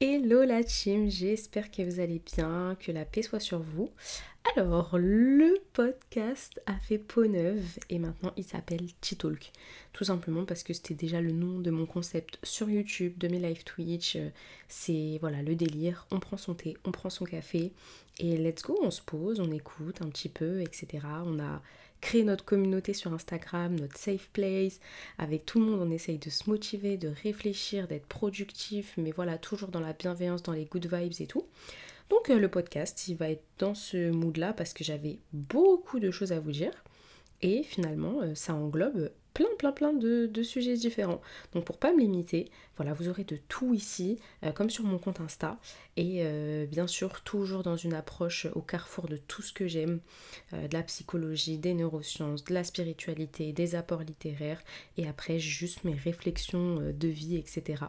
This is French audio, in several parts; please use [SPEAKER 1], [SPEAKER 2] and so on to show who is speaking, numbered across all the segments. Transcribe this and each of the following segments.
[SPEAKER 1] Hello la team, j'espère que vous allez bien, que la paix soit sur vous. Alors, le podcast a fait peau neuve et maintenant il s'appelle T-Talk. Tout simplement parce que c'était déjà le nom de mon concept sur YouTube, de mes live Twitch. C'est voilà le délire, on prend son thé, on prend son café et let's go, on se pose, on écoute un petit peu, etc. On a créer notre communauté sur Instagram, notre safe place. Avec tout le monde, on essaye de se motiver, de réfléchir, d'être productif, mais voilà, toujours dans la bienveillance, dans les good vibes et tout. Donc euh, le podcast, il va être dans ce mood-là parce que j'avais beaucoup de choses à vous dire. Et finalement, euh, ça englobe plein, plein, plein de, sujets différents. Donc pour pas me limiter, voilà, vous aurez de tout ici, euh, comme sur mon compte Insta. Et euh, bien sûr, toujours dans une approche au carrefour de tout ce que j'aime, de la psychologie, des neurosciences, de la spiritualité, des apports littéraires. Et après, juste mes réflexions de vie, etc.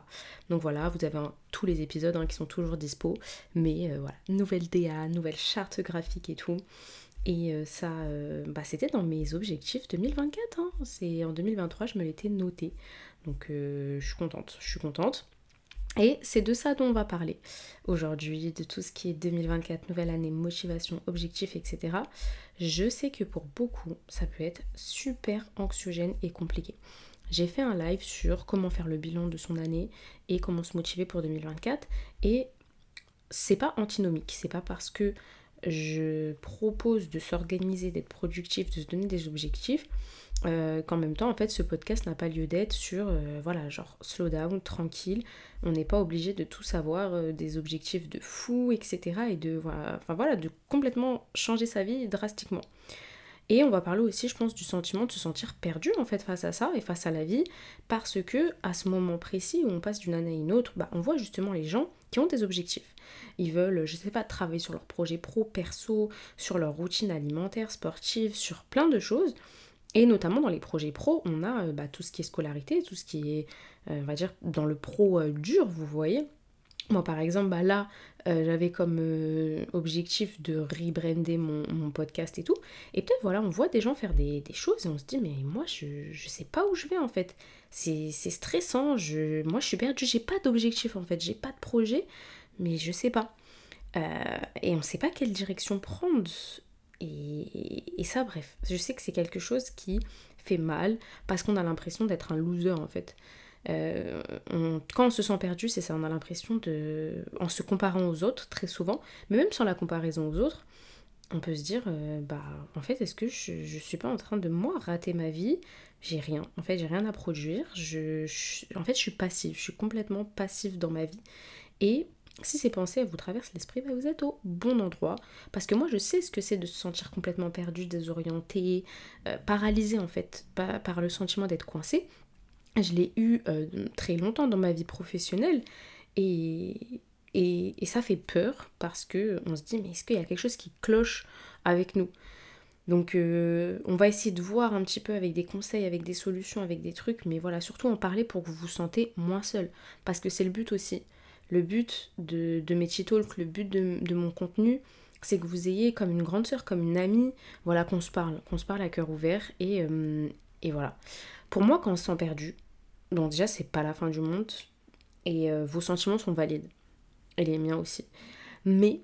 [SPEAKER 1] Donc voilà, vous avez tous les épisodes hein, qui sont toujours dispo. Mais voilà, nouvelle DA, nouvelle charte graphique et tout. Et euh, ça, euh, bah, c'était dans mes objectifs 2024. Hein. C'est en 2023, je me l'étais noté. Donc euh, je suis contente, je suis contente. Et c'est de ça dont on va parler aujourd'hui, de tout ce qui est 2024, nouvelle année, motivation, objectifs, etc. Je sais que pour beaucoup, ça peut être super anxiogène et compliqué. J'ai fait un live sur comment faire le bilan de son année et comment se motiver pour 2024. Et c'est pas antinomique, c'est pas parce que je propose de s'organiser, d'être productif, de se donner des objectifs, euh, qu'en même temps, en fait, ce podcast n'a pas lieu d'être sur, euh, voilà, genre slow down, tranquille. On n'est pas obligé de tout savoir, euh, des objectifs de fou, etc. Et de, enfin, voilà, de complètement changer sa vie drastiquement. Et on va parler aussi, je pense, du sentiment de se sentir perdu en fait face à ça et face à la vie, parce que à ce moment précis où on passe d'une année à une autre, bah, on voit justement les gens qui ont des objectifs. Ils veulent, je sais pas, travailler sur leur projet pro, perso, sur leur routine alimentaire, sportive, sur plein de choses. Et notamment dans les projets pro, on a euh, bah, tout ce qui est scolarité, tout ce qui est, euh, on va dire, dans le pro euh, dur, vous voyez. Moi, par exemple, bah là, euh, j'avais comme euh, objectif de rebrander mon, podcast et tout. Et peut-être, voilà, on voit des gens faire des, choses et on se dit, mais moi, je, je sais pas où je vais en fait. C'est stressant. Moi, je suis perdue. J'ai pas d'objectif en fait. J'ai pas de projet, mais je sais pas. Euh, et on sait pas quelle direction prendre. Et, et ça, bref, je sais que c'est quelque chose qui fait mal parce qu'on a l'impression d'être un loser en fait. Euh, quand on se sent perdu, c'est ça, on a l'impression de. En se comparant aux autres, très souvent, mais même sans la comparaison aux autres, on peut se dire euh, bah, en fait, est-ce que je, je suis pas en train de moi rater ma vie? J'ai rien. En fait, j'ai rien à produire. Je, en fait, je suis passive. Je suis complètement passive dans ma vie. Et si ces pensées vous traversent l'esprit, bah, vous êtes au bon endroit. Parce que moi, je sais ce que c'est de se sentir complètement perdu, désorienté, euh, paralysé en fait, par, par le sentiment d'être coincé. Je l'ai eu euh, très longtemps dans ma vie professionnelle et, et, ça fait peur parce que on se dit mais est-ce qu'il y a quelque chose qui cloche avec nous? Donc euh, on va essayer de voir un petit peu avec des conseils, avec des solutions, avec des trucs, mais voilà, surtout en parler pour que vous vous sentez moins seul. Parce que c'est le but aussi. Le but de, de mes talks, le but de, mon contenu, c'est que vous ayez comme une grande soeur, comme une amie, voilà, qu'on se parle, qu'on se parle à cœur ouvert et, euh, et voilà. Pour moi, quand on se sent perdu, donc déjà, c'est pas la fin du monde et euh, vos sentiments sont valides. Et les miens aussi. Mais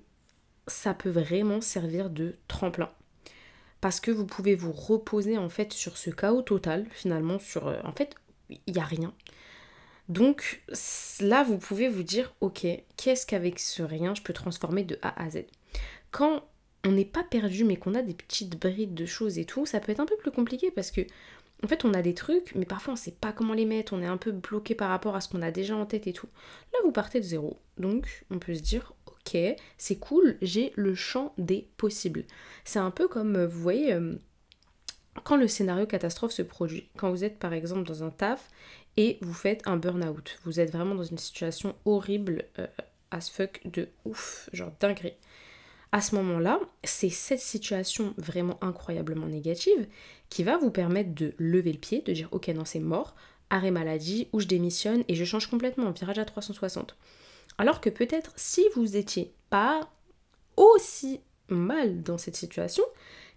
[SPEAKER 1] ça peut vraiment servir de tremplin. Parce que vous pouvez vous reposer en fait sur ce chaos total, finalement, sur. Euh, en fait, il n'y a rien. Donc là, vous pouvez vous dire, ok, qu'est-ce qu'avec ce rien, je peux transformer de A à Z? Quand on n'est pas perdu, mais qu'on a des petites brides de choses et tout, ça peut être un peu plus compliqué parce que en fait, on a des trucs, mais parfois on sait pas comment les mettre, on est un peu bloqué par rapport à ce qu'on a déjà en tête et tout. Là, vous partez de zéro. Donc, on peut se dire, ok, c'est cool, j'ai le champ des possibles. C'est un peu comme, euh, vous voyez, euh, quand le scénario catastrophe se produit. Quand vous êtes par exemple dans un taf et vous faites un burn-out. Vous êtes vraiment dans une situation horrible, euh, as fuck, de ouf, genre dinguerie à ce moment-là, c'est cette situation vraiment incroyablement négative qui va vous permettre de lever le pied, de dire ok non c'est mort, arrêt maladie, ou je démissionne et je change complètement, virage à 360. Alors que peut-être si vous étiez pas aussi mal dans cette situation,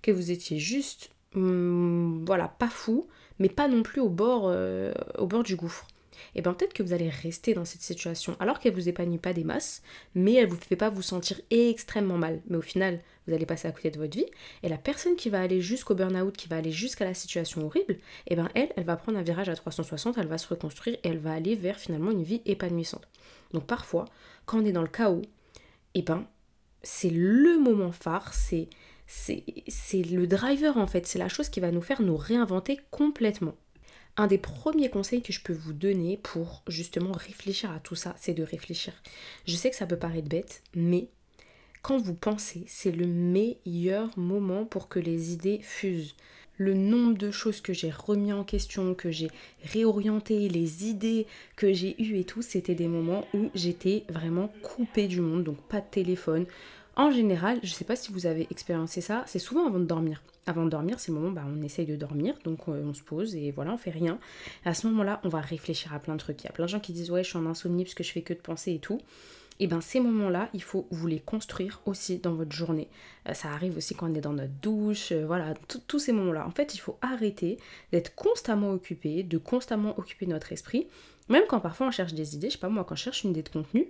[SPEAKER 1] que vous étiez juste, hum, voilà, pas fou, mais pas non plus au bord, euh, au bord du gouffre. Et bien peut-être que vous allez rester dans cette situation alors qu'elle vous épanouit pas des masses, mais elle vous fait pas vous sentir extrêmement mal. Mais au final, vous allez passer à côté de votre vie. Et la personne qui va aller jusqu'au burn-out, qui va aller jusqu'à la situation horrible, et ben elle, elle va prendre un virage à 360, elle va se reconstruire et elle va aller vers finalement une vie épanouissante. Donc parfois, quand on est dans le chaos, et ben c'est le moment phare, c'est le driver en fait, c'est la chose qui va nous faire nous réinventer complètement. Un des premiers conseils que je peux vous donner pour justement réfléchir à tout ça, c'est de réfléchir. Je sais que ça peut paraître bête, mais quand vous pensez, c'est le meilleur moment pour que les idées fusent. Le nombre de choses que j'ai remis en question, que j'ai réorienté, les idées que j'ai eues et tout, c'était des moments où j'étais vraiment coupée du monde, donc pas de téléphone, en général, je ne sais pas si vous avez expérimenté ça, c'est souvent avant de dormir. Avant de dormir, c'est le moment où bah, on essaye de dormir, donc euh, on, se pose et voilà, on fait rien. à ce moment-là, on va réfléchir à plein de trucs. Il y a plein de gens qui disent ouais, je suis en insomnie parce que je fais que de penser et tout. Et bien ces moments-là, il faut vous les construire aussi dans votre journée. Euh, ça arrive aussi quand on est dans notre douche, euh, voilà, tous ces moments-là. En fait, il faut arrêter d'être constamment occupé, de constamment occuper notre esprit. Même quand parfois on cherche des idées, je sais pas moi, quand je cherche une idée de contenu,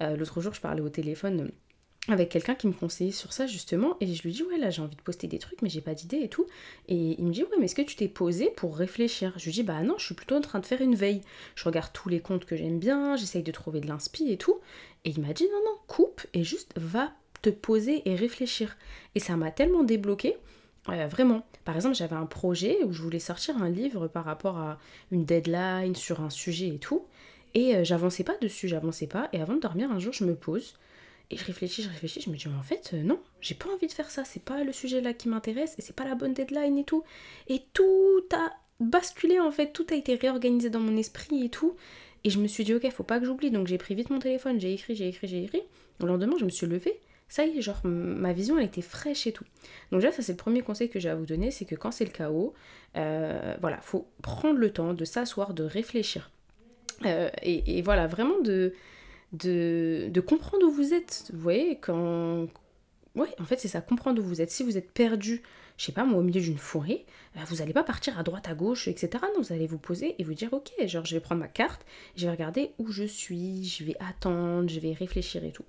[SPEAKER 1] l'autre jour je parlais au téléphone avec quelqu'un qui me conseillait sur ça justement et je lui dis ouais là j'ai envie de poster des trucs mais j'ai pas d'idée et tout et il me dit ouais mais est-ce que tu t'es posé pour réfléchir? Je lui dis bah non je suis plutôt en train de faire une veille je regarde tous les comptes que j'aime bien j'essaye de trouver de l'inspi et tout et il m'a dit non non coupe et juste va te poser et réfléchir et ça m'a tellement débloqué euh, vraiment. Par exemple, j'avais un projet où je voulais sortir un livre par rapport à une deadline sur un sujet et tout. Et euh, j'avançais pas dessus, j'avançais pas. Et avant de dormir, un jour, je me pose et je réfléchis, je réfléchis, je me dis, en fait, euh, non, j'ai pas envie de faire ça, c'est pas le sujet là qui m'intéresse, et c'est pas la bonne deadline et tout. Et tout a basculé en fait, tout a été réorganisé dans mon esprit et tout. Et je me suis dit, ok, faut pas que j'oublie, donc j'ai pris vite mon téléphone, j'ai écrit, j'ai écrit, j'ai écrit. Le lendemain, je me suis levée, ça y est, genre, ma vision, elle était fraîche et tout. Donc déjà, ça c'est le premier conseil que j'ai à vous donner, c'est que quand c'est le chaos, euh, voilà, faut prendre le temps de s'asseoir, de réfléchir. Euh, et, voilà, vraiment de, de, comprendre où vous êtes. Vous voyez, quand. Ouais, en fait, c'est ça, comprendre où vous êtes. Si vous êtes perdu, je sais pas, moi, au milieu d'une forêt, euh, vous n'allez pas partir à droite, à gauche, etc. Non, vous allez vous poser et vous dire, ok, genre, je vais prendre ma carte, je vais regarder où je suis, je vais attendre, je vais réfléchir et tout.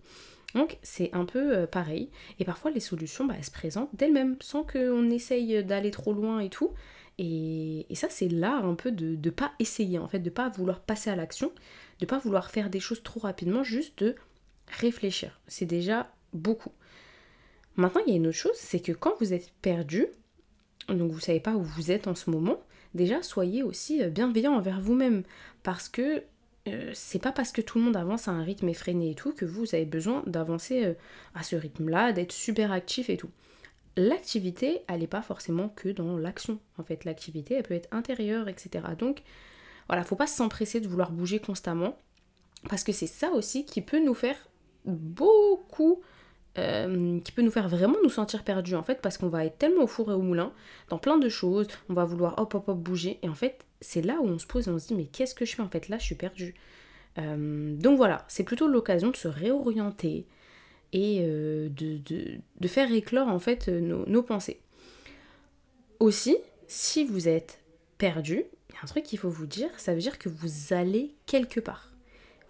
[SPEAKER 1] Donc, c'est un peu euh, pareil. Et parfois, les solutions, bah, elles se présentent d'elles-mêmes, sans qu'on essaye d'aller trop loin et tout. Et, ça, c'est l'art un peu de ne pas essayer, en fait, de pas vouloir passer à l'action, de pas vouloir faire des choses trop rapidement, juste de réfléchir. C'est déjà beaucoup. Maintenant, il y a une autre chose, c'est que quand vous êtes perdu, donc vous savez pas où vous êtes en ce moment, déjà soyez aussi euh, bienveillant envers vous-même parce que euh, c'est pas parce que tout le monde avance à un rythme effréné et tout que vous avez besoin d'avancer euh, à ce rythme-là, d'être super actif et tout l'activité, elle n'est pas forcément que dans l'action. En fait, l'activité, elle peut être intérieure, etc. Donc, voilà, faut pas s'empresser de vouloir bouger constamment, parce que c'est ça aussi qui peut nous faire beaucoup, euh, qui peut nous faire vraiment nous sentir perdus, en fait, parce qu'on va être tellement au four et au moulin, dans plein de choses, on va vouloir hop, hop, hop, bouger, et en fait, c'est là où on se pose et on se dit, mais qu'est-ce que je fais En fait, là, je suis perdu. Euh, donc voilà, c'est plutôt l'occasion de se réorienter, et euh, de, faire éclore en fait nos, nos pensées. Aussi, si vous êtes perdu, il un truc qu'il faut vous dire, ça veut dire que vous allez quelque part.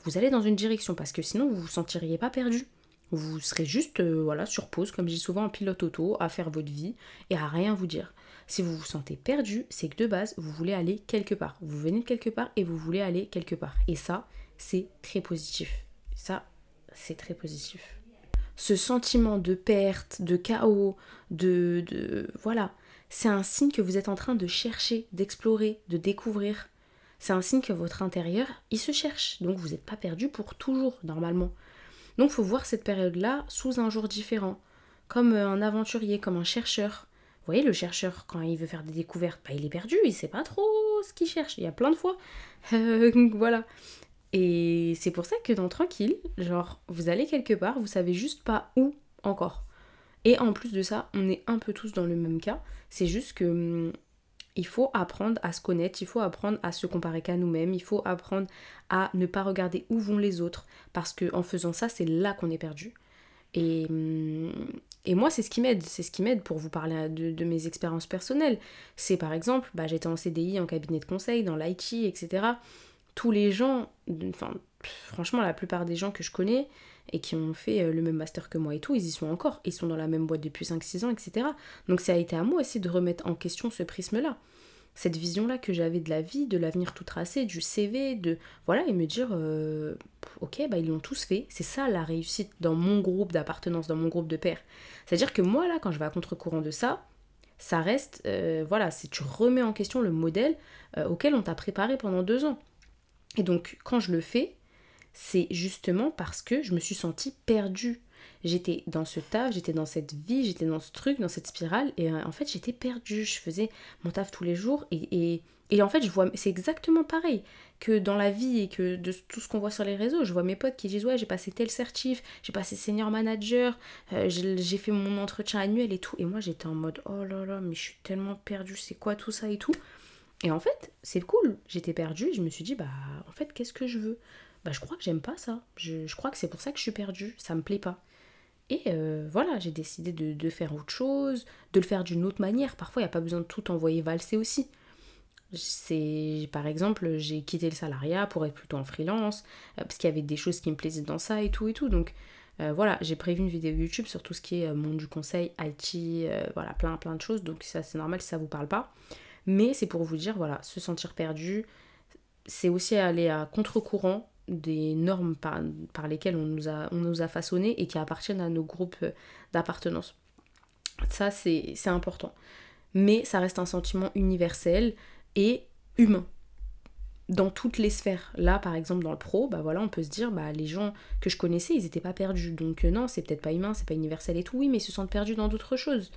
[SPEAKER 1] Vous allez dans une direction parce que sinon vous vous sentiriez pas perdu. Vous serez juste euh, voilà sur pause, comme je dis souvent en pilote auto, à faire votre vie et à rien vous dire. Si vous vous sentez perdu, c'est que de base, vous voulez aller quelque part. Vous venez de quelque part et vous voulez aller quelque part. Et ça, c'est très positif. Ça, c'est très positif ce sentiment de perte, de chaos, de, de voilà, c'est un signe que vous êtes en train de chercher, d'explorer, de découvrir. C'est un signe que votre intérieur, il se cherche. Donc vous n'êtes pas perdu pour toujours, normalement. Donc faut voir cette période-là sous un jour différent. Comme euh, un aventurier, comme un chercheur. Vous voyez, le chercheur, quand il veut faire des découvertes, bah, il est perdu, il sait pas trop ce qu'il cherche. Il y a plein de fois. voilà. Et c'est pour ça que dans Tranquille, genre, vous allez quelque part, vous savez juste pas où encore. Et en plus de ça, on est un peu tous dans le même cas. C'est juste que hum, il faut apprendre à se connaître, il faut apprendre à se comparer qu'à nous-mêmes, il faut apprendre à ne pas regarder où vont les autres, parce que en faisant ça, c'est là qu'on est perdu. Et, hum, et moi, c'est ce qui m'aide, c'est ce qui m'aide pour vous parler de, mes expériences personnelles. C'est par exemple, bah, j'étais en CDI, en cabinet de conseil, dans l'IT, etc tous les gens, enfin franchement la plupart des gens que je connais et qui ont fait euh, le même master que moi et tout, ils y sont encore, ils sont dans la même boîte depuis 5-6 ans, etc. Donc ça a été à moi aussi de remettre en question ce prisme-là cette vision-là que j'avais de la vie, de l'avenir tout tracé, du CV, de voilà, et me dire euh, ok, bah ils l'ont tous fait. C'est ça la réussite dans mon groupe d'appartenance, dans mon groupe de pairs. C'est-à-dire que moi là, quand je vais à contre-courant de ça, ça reste euh, voilà, c'est tu remets en question le modèle auquel on t'a préparé pendant deux ans. Et donc quand je le fais, c'est justement parce que je me suis sentie perdue j'étais dans ce taf, j'étais dans cette vie, j'étais dans ce truc, dans cette spirale, et euh, en fait j'étais perdue, je faisais mon taf tous les jours, et, et, en fait je vois, c'est exactement pareil que dans la vie et que de tout ce qu'on voit sur les réseaux, je vois mes potes qui disent ouais j'ai passé tel certif, j'ai passé senior manager, euh, j'ai fait mon entretien annuel et tout, et moi j'étais en mode oh là là mais je suis tellement perdue, c'est quoi tout ça et tout. Et en fait, c'est cool. J'étais perdue et je me suis dit, bah, en fait, qu'est-ce que je veux? Bah, je crois que j'aime pas ça. Je, crois que c'est pour ça que je suis perdue. Ça me plaît pas. Et euh, voilà, j'ai décidé de, faire autre chose, de le faire d'une autre manière. Parfois, il n'y a pas besoin de tout envoyer valser aussi. Par exemple, j'ai quitté le salariat pour être plutôt en freelance, euh, parce qu'il y avait des choses qui me plaisaient dans ça et tout et tout. Donc euh, voilà, j'ai prévu une vidéo YouTube sur tout ce qui est monde du conseil, IT, voilà, plein plein de choses. Donc ça c'est normal si ça vous parle pas. Mais c'est pour vous dire, voilà, se sentir perdu, c'est aussi aller à contre-courant des normes par, lesquelles on nous, a, on nous a façonnés et qui appartiennent à nos groupes d'appartenance. Ça, c'est important. Mais ça reste un sentiment universel et humain. Dans toutes les sphères. Là, par exemple, dans le pro, bah voilà, on peut se dire, bah les gens que je connaissais, ils n'étaient pas perdus. Donc euh, non, c'est peut-être pas humain, c'est pas universel et tout. Oui, mais ils se sentent perdus dans d'autres choses.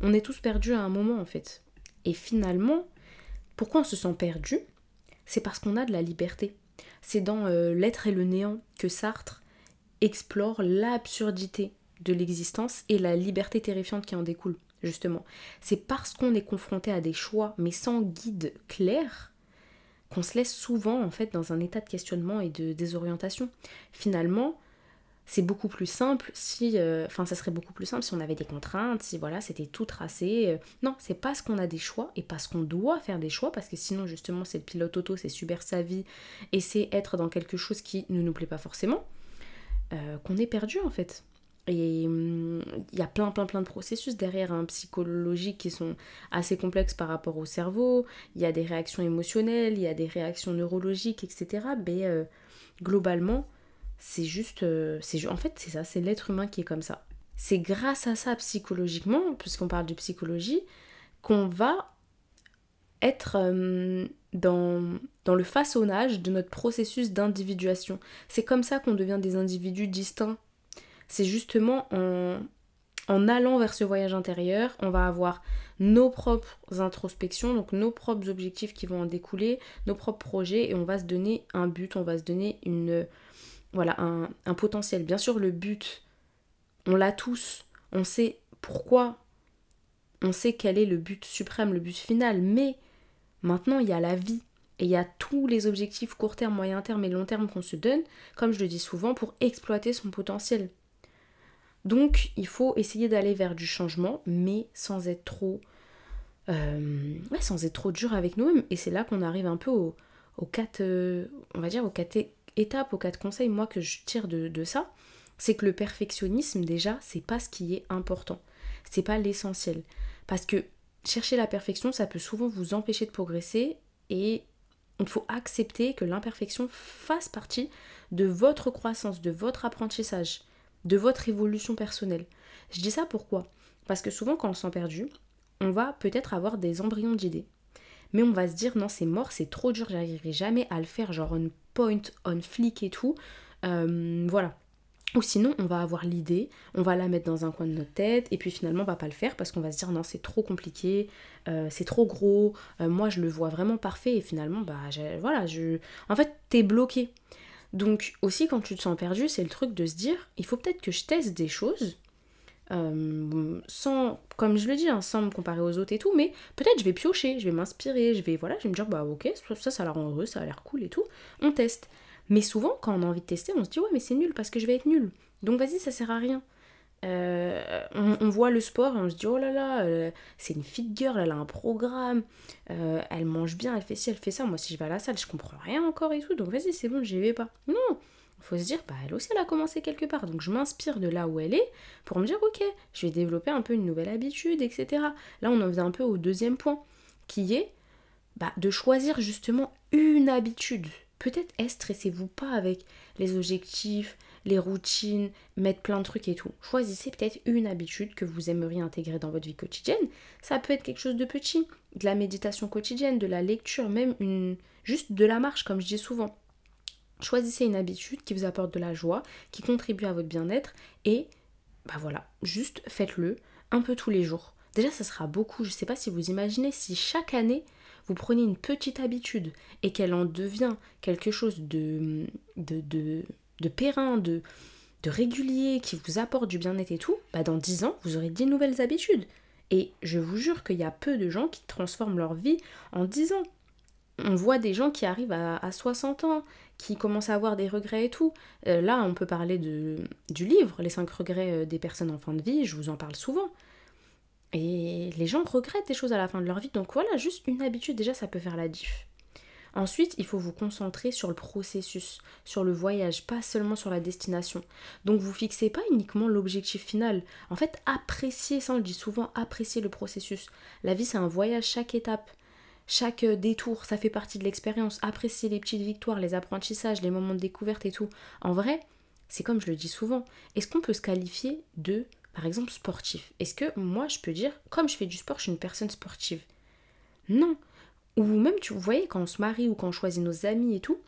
[SPEAKER 1] On est tous perdus à un moment, en fait. Et finalement, pourquoi on se sent perdu? C'est parce qu'on a de la liberté. C'est dans euh, L'être et le néant que Sartre explore l'absurdité de l'existence et la liberté terrifiante qui en découle, justement. C'est parce qu'on est confronté à des choix, mais sans guide clair, qu'on se laisse souvent, en fait, dans un état de questionnement et de désorientation. Finalement, c'est beaucoup plus simple si euh, enfin ça serait beaucoup plus simple si on avait des contraintes si voilà c'était tout tracé euh. non c'est parce qu'on a des choix et parce qu'on doit faire des choix parce que sinon justement c'est le pilote auto c'est subir sa vie et c'est être dans quelque chose qui ne nous plaît pas forcément euh, qu'on est perdu en fait. Et hum, il y a plein plein plein de processus derrière un psychologique qui sont assez complexes par rapport au cerveau. Il y a des réactions émotionnelles il y a des réactions neurologiques etc mais globalement c'est juste, euh, c'est en fait c'est ça, c'est l'être humain qui est comme ça. C'est grâce à ça psychologiquement, puisqu'on parle de psychologie, qu'on va être euh, dans, dans le façonnage de notre processus d'individuation. C'est comme ça qu'on devient des individus distincts. C'est justement en, en allant vers ce voyage intérieur, on va avoir nos propres introspections, donc nos propres objectifs qui vont en découler, nos propres projets, et on va se donner un but, on va se donner une, voilà, un, potentiel. Bien sûr, le but, on l'a tous, on sait pourquoi, on sait quel est le but suprême, le but final, mais maintenant, il y a la vie. Et il y a tous les objectifs court terme, moyen terme et long terme qu'on se donne, comme je le dis souvent, pour exploiter son potentiel. Donc, il faut essayer d'aller vers du changement, mais sans être trop, euh, sans être trop dur avec nous-mêmes. Et c'est là qu'on arrive un peu au, quatre, euh, on va dire, au quatre étape, aux quatre conseils, moi, que je tire de, ça, c'est que le perfectionnisme, déjà, c'est pas ce qui est important. C'est pas l'essentiel. Parce que chercher la perfection, ça peut souvent vous empêcher de progresser et il faut accepter que l'imperfection fasse partie de votre croissance, de votre apprentissage, de votre évolution personnelle. Je dis ça pourquoi? Parce que souvent quand on s'en perdu, on va peut-être avoir des embryons d'idées. Mais on va se dire non c'est mort, c'est trop dur, j'arriverai jamais à le faire, genre une point on flic et tout. Euh, voilà. Ou sinon, on va avoir l'idée, on va la mettre dans un coin de notre tête, et puis finalement, on va pas le faire parce qu'on va se dire non, c'est trop compliqué, euh, c'est trop gros, euh, moi je le vois vraiment parfait, et finalement, bah voilà, je. En fait, t'es bloqué. Donc, aussi, quand tu te sens perdu, c'est le truc de se dire il faut peut-être que je teste des choses, sans, comme je le dis, hein, sans me comparer aux autres et tout, mais peut-être je vais piocher, je vais m'inspirer, je vais, voilà, je vais me dire, bah ok, ça, ça, la rend heureux, ça a l'air cool et tout, on teste. Mais souvent, quand on a envie de tester, on se dit, ouais, mais c'est nul parce que je vais être nul. Donc vas-y, ça sert à rien. euh, on, voit le sport et on se dit oh là là, euh, c'est une fit girl, elle a un programme, euh, elle mange bien, elle fait ci, elle fait ça. Moi, si je vais à la salle, je comprends rien encore et tout, donc vas-y, c'est bon, j'y vais pas. Non, faut se dire, bah elle aussi, elle a commencé quelque part, donc je m'inspire de là où elle est pour me dire ok, je vais développer un peu une nouvelle habitude, etc. Là, on en vient un peu au deuxième point, qui est bah, de choisir justement une habitude. Peut-être est stressez-vous pas avec les objectifs, les routines, mettre plein de trucs et tout. Choisissez peut-être une habitude que vous aimeriez intégrer dans votre vie quotidienne. Ça peut être quelque chose de petit, de la méditation quotidienne, de la lecture, même une juste de la marche comme je dis souvent. Choisissez une habitude qui vous apporte de la joie, qui contribue à votre bien-être et bah voilà, juste faites-le un peu tous les jours. Déjà, ça sera beaucoup. Je ne sais pas si vous imaginez si chaque année vous prenez une petite habitude et qu'elle en devient quelque chose de, de, de, périn, de, de régulier, qui vous apporte du bien-être et tout, bah dans 10 ans, vous aurez 10 nouvelles habitudes. Et je vous jure qu'il y a peu de gens qui transforment leur vie en 10 ans. On voit des gens qui arrivent à, 60 ans, qui commencent à avoir des regrets et tout. Euh, là, on peut parler du livre, Les 5 regrets euh, des personnes en fin de vie, je vous en parle souvent. Et les gens regrettent des choses à la fin de leur vie, donc voilà, juste une habitude, déjà, ça peut faire la diff. Ensuite, il faut vous concentrer sur le processus, sur le voyage, pas seulement sur la destination. Donc vous fixez pas uniquement l'objectif final. En fait, appréciez, ça on le dit souvent, appréciez le processus. La vie c'est un voyage, chaque étape, chaque euh, détour, ça fait partie de l'expérience. Appréciez les petites victoires, les apprentissages, les moments de découverte et tout. En vrai, c'est comme je le dis souvent, est-ce qu'on peut se qualifier de, par exemple, sportif? Est-ce que moi je peux dire, comme je fais du sport, je suis une personne sportive? Non, ou même, tu voyez, quand on se marie ou quand on choisit nos amis et tout,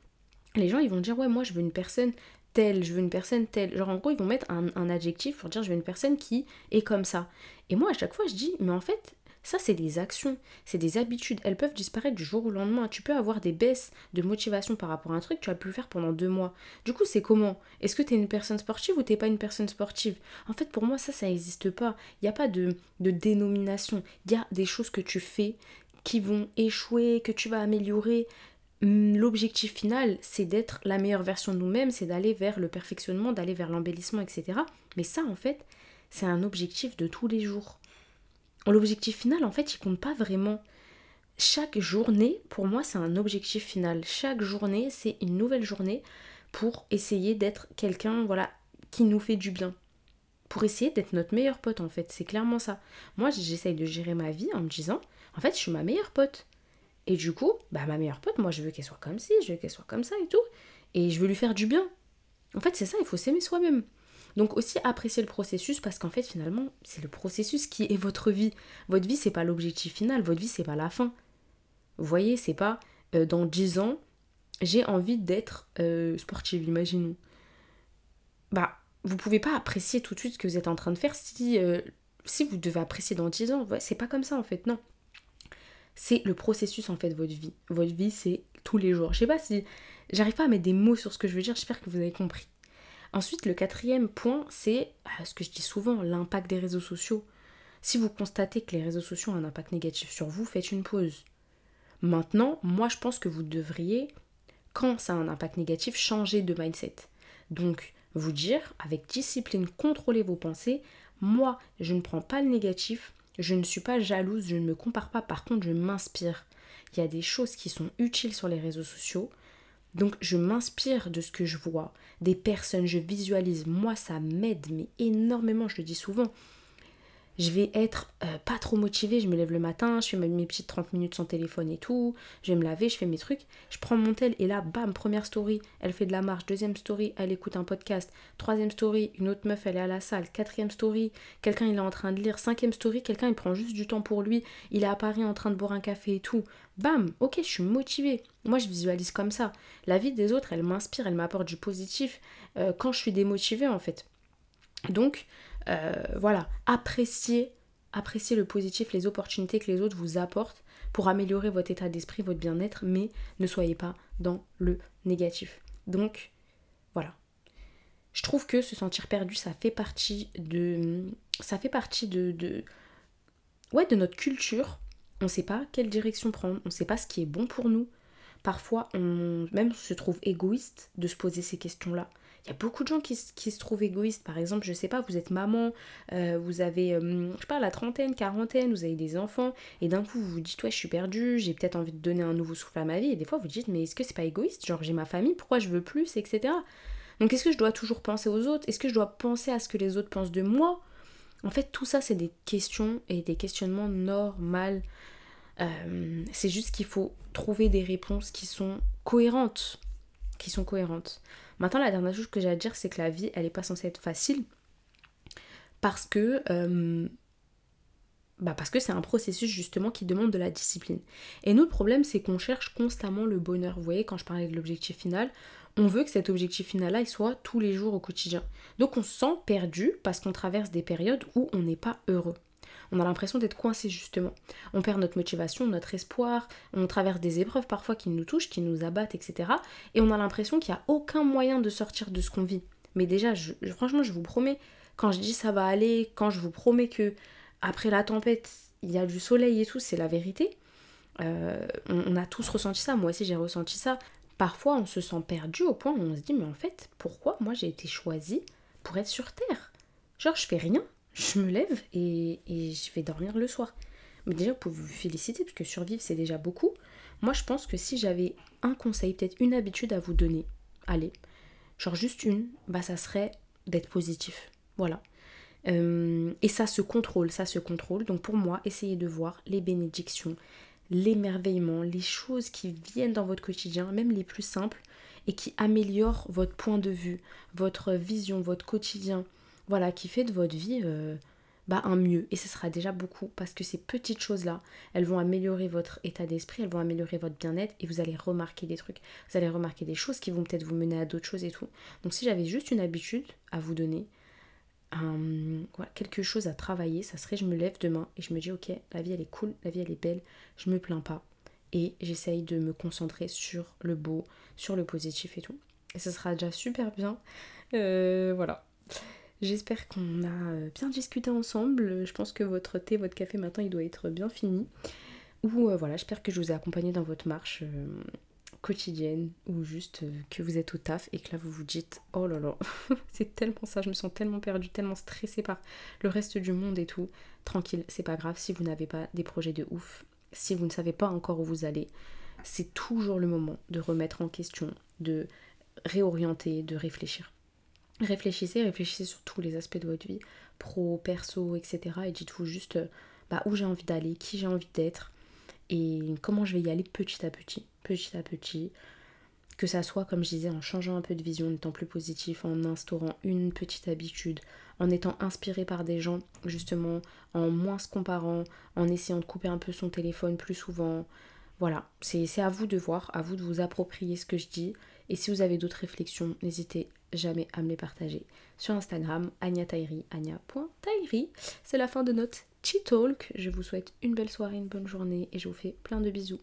[SPEAKER 1] les gens ils vont dire ouais moi je veux une personne telle, je veux une personne telle. Genre en gros ils vont mettre un, adjectif pour dire je veux une personne qui est comme ça. Et moi à chaque fois je dis mais en fait ça c'est des actions, c'est des habitudes, elles peuvent disparaître du jour au lendemain. Tu peux avoir des baisses de motivation par rapport à un truc, tu vas plus le faire pendant deux mois. Du coup c'est comment? Est-ce que tu es une personne sportive ou t'es pas une personne sportive? En fait pour moi ça ça n'existe pas. Il n'y a pas de, de dénomination. Il y a des choses que tu fais qui vont échouer, que tu vas améliorer. Hum, l'objectif final, c'est d'être la meilleure version de nous-mêmes, c'est d'aller vers le perfectionnement, d'aller vers l'embellissement, etc. Mais ça, en fait, c'est un objectif de tous les jours. L'objectif final, en fait, il compte pas vraiment. Chaque journée, pour moi, c'est un objectif final. Chaque journée, c'est une nouvelle journée pour essayer d'être quelqu'un, voilà, qui nous fait du bien. Pour essayer d'être notre meilleur pote, en fait. C'est clairement ça. Moi, j'essaye de gérer ma vie en me disant, en fait, je suis ma meilleure pote. Et du coup, bah ma meilleure pote, moi je veux qu'elle soit comme ci, je veux qu'elle soit comme ça et tout. Et je veux lui faire du bien. En fait, c'est ça, il faut s'aimer soi-même. Donc aussi apprécier le processus parce qu'en fait finalement, c'est le processus qui est votre vie. Votre vie, c'est pas l'objectif final, votre vie, c'est pas la fin. Vous voyez, c'est pas euh, dans 10 ans, j'ai envie d'être euh, sportive, imaginons. Bah, vous pouvez pas apprécier tout de suite ce que vous êtes en train de faire si, euh, si vous devez apprécier dans 10 ans. c'est pas comme ça en fait, non c'est le processus en fait de votre vie. Votre vie, c'est tous les jours. Je sais pas si j'arrive pas à mettre des mots sur ce que je veux dire, j'espère que vous avez compris. Ensuite, le quatrième point, c'est ah, ce que je dis souvent, l'impact des réseaux sociaux. Si vous constatez que les réseaux sociaux ont un impact négatif sur vous, faites une pause. Maintenant, moi je pense que vous devriez, quand ça a un impact négatif, changer de mindset. Donc, vous dire, avec discipline, contrôlez vos pensées. Moi, je ne prends pas le négatif, je ne suis pas jalouse, je ne me compare pas, par contre je m'inspire. Il y a des choses qui sont utiles sur les réseaux sociaux. Donc je m'inspire de ce que je vois, des personnes, je visualise. Moi ça m'aide, mais énormément, je le dis souvent je vais être euh, pas trop motivée, je me lève le matin, je fais mes petites 30 minutes sans téléphone et tout, je vais me laver, je fais mes trucs, je prends mon tel et là, bam, première story, elle fait de la marche, deuxième story, elle écoute un podcast, troisième story, une autre meuf, elle est à la salle, quatrième story, quelqu'un il est en train de lire, cinquième story, quelqu'un il prend juste du temps pour lui, il est à Paris en train de boire un café et tout, bam, ok, je suis motivée. Moi, je visualise comme ça. La vie des autres, elle m'inspire, elle m'apporte du positif euh, quand je suis démotivée en fait. Donc, voilà, appréciez, appréciez le positif, les opportunités que les autres vous apportent pour améliorer votre état d'esprit, votre bien-être, mais ne soyez pas dans le négatif. Donc, voilà. Je trouve que se sentir perdu, ça fait partie de. Ça fait partie de. de ouais, de notre culture. On ne sait pas quelle direction prendre, on ne sait pas ce qui est bon pour nous. Parfois, on même se trouve égoïste de se poser ces questions-là. Il y a beaucoup de gens qui, se trouvent égoïstes. Par exemple, je sais pas, vous êtes maman, euh, vous avez, euh, je sais pas, la trentaine, quarantaine, vous avez des enfants, et d'un coup vous vous dites, ouais, je suis perdue, j'ai peut-être envie de donner un nouveau souffle à ma vie, et des fois vous dites, mais est-ce que c'est pas égoïste? Genre, j'ai ma famille, pourquoi je veux plus, etc. Donc, est-ce que je dois toujours penser aux autres? Est-ce que je dois penser à ce que les autres pensent de moi? En fait, tout ça, c'est des questions et des questionnements normaux. Euh, c'est juste qu'il faut trouver des réponses qui sont cohérentes. Qui sont cohérentes. Maintenant, la dernière chose que j'ai à dire, c'est que la vie, elle n'est pas censée être facile. Parce que. Euh, bah parce que c'est un processus justement qui demande de la discipline. Et notre problème, c'est qu'on cherche constamment le bonheur. Vous voyez, quand je parlais de l'objectif final, on veut que cet objectif final-là, il soit tous les jours au quotidien. Donc on se sent perdu parce qu'on traverse des périodes où on n'est pas heureux. On a l'impression d'être coincé justement. On perd notre motivation, notre espoir, on traverse des épreuves parfois qui nous touchent, qui nous abattent, etc. Et on a l'impression qu'il n'y a aucun moyen de sortir de ce qu'on vit. Mais déjà, franchement, je vous promets, quand je dis ça va aller, quand je vous promets que après la tempête, il y a du soleil et tout, c'est la vérité. Euh, on, a tous ressenti ça, moi aussi j'ai ressenti ça. Parfois on se sent perdu au point où on se dit mais en fait pourquoi moi j'ai été choisie pour être sur Terre? Genre je fais rien, je me lève et, je vais dormir le soir. Mais déjà, pouvez vous féliciter, parce que survivre, c'est déjà beaucoup. Moi, je pense que si j'avais un conseil, peut-être une habitude à vous donner, allez, genre juste une, bah ça serait d'être positif. Voilà. Euh, et ça se contrôle, ça se contrôle. Donc pour moi, essayez de voir les bénédictions, l'émerveillement, les choses qui viennent dans votre quotidien, même les plus simples, et qui améliorent votre point de vue, votre vision, votre quotidien, voilà, qui fait de votre vie euh, bah, un mieux. Et ce sera déjà beaucoup parce que ces petites choses-là, elles vont améliorer votre état d'esprit, elles vont améliorer votre bien-être et vous allez remarquer des trucs. Vous allez remarquer des choses qui vont peut-être vous mener à d'autres choses et tout. Donc si j'avais juste une habitude à vous donner, quelque chose à travailler, ça serait je me lève demain et je me dis ok, la vie elle est cool, la vie elle est belle, je me plains pas. Et j'essaye de me concentrer sur le beau, sur le positif et tout. Et ça sera déjà super bien. Euh, voilà. J'espère qu'on a euh, bien discuté ensemble. Je pense que votre thé, votre café maintenant, il doit être bien fini. Ou euh, voilà, j'espère que je vous ai accompagné dans votre marche euh, quotidienne ou juste que vous êtes au taf et que là vous vous dites oh là là, c'est tellement ça, je me sens tellement perdue, tellement stressée par le reste du monde et tout. Tranquille, c'est pas grave si vous n'avez pas des projets de ouf, si vous ne savez pas encore où vous allez, c'est toujours le moment de remettre en question, de réorienter, de réfléchir. Réfléchissez, réfléchissez sur tous les aspects de votre vie, pro, perso, etc. Et dites-vous juste bah, où j'ai envie d'aller, qui j'ai envie d'être et comment je vais y aller petit à petit, petit à petit. Que ça soit, comme je disais, en changeant un peu de vision, en étant plus positif, en instaurant une petite habitude, en étant inspiré par des gens, justement, en moins se comparant, en essayant de couper un peu son téléphone plus souvent. Voilà, c'est à vous de voir, à vous de vous approprier ce que je dis. Et si vous avez d'autres réflexions, n'hésitez jamais à me les partager sur Instagram, Anya Tairi, anya.tairi. C'est la fin de notre Tea Talk. Je vous souhaite une belle soirée, une bonne journée et je vous fais plein de bisous.